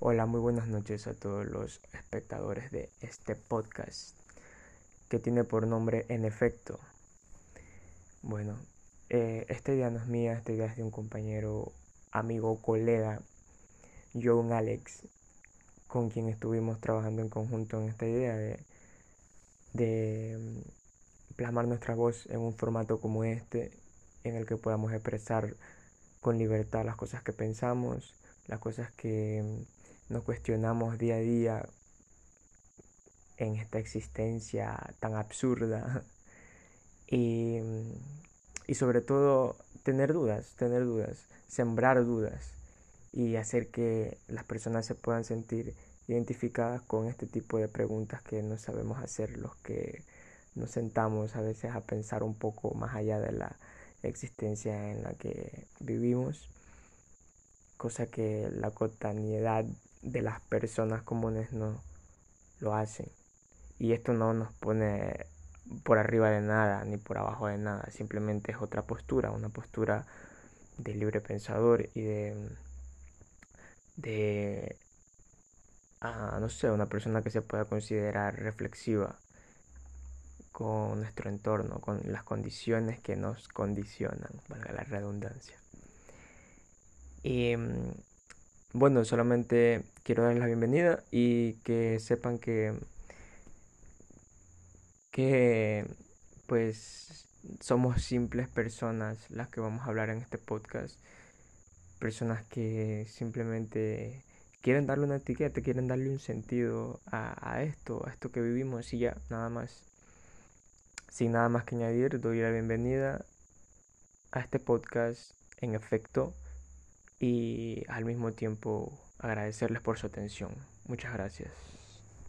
Hola, muy buenas noches a todos los espectadores de este podcast que tiene por nombre En efecto. Bueno, eh, esta idea no es mía, esta idea es de un compañero, amigo, colega, John Alex, con quien estuvimos trabajando en conjunto en esta idea de, de mm, plasmar nuestra voz en un formato como este, en el que podamos expresar con libertad las cosas que pensamos, las cosas que mm, nos cuestionamos día a día en esta existencia tan absurda. Y, y sobre todo tener dudas, tener dudas, sembrar dudas y hacer que las personas se puedan sentir identificadas con este tipo de preguntas que no sabemos hacer los que nos sentamos a veces a pensar un poco más allá de la existencia en la que vivimos, cosa que la cotidianidad de las personas comunes no lo hacen. Y esto no nos pone por arriba de nada ni por abajo de nada, simplemente es otra postura, una postura de libre pensador y de de ah, no sé, una persona que se pueda considerar reflexiva con nuestro entorno, con las condiciones que nos condicionan, valga la redundancia. Y mm, bueno, solamente quiero darles la bienvenida y que sepan que que pues somos simples personas las que vamos a hablar en este podcast. Personas que simplemente quieren darle una etiqueta, quieren darle un sentido a, a esto, a esto que vivimos y ya, nada más. Sin nada más que añadir, doy la bienvenida a este podcast en efecto y al mismo tiempo agradecerles por su atención. Muchas gracias.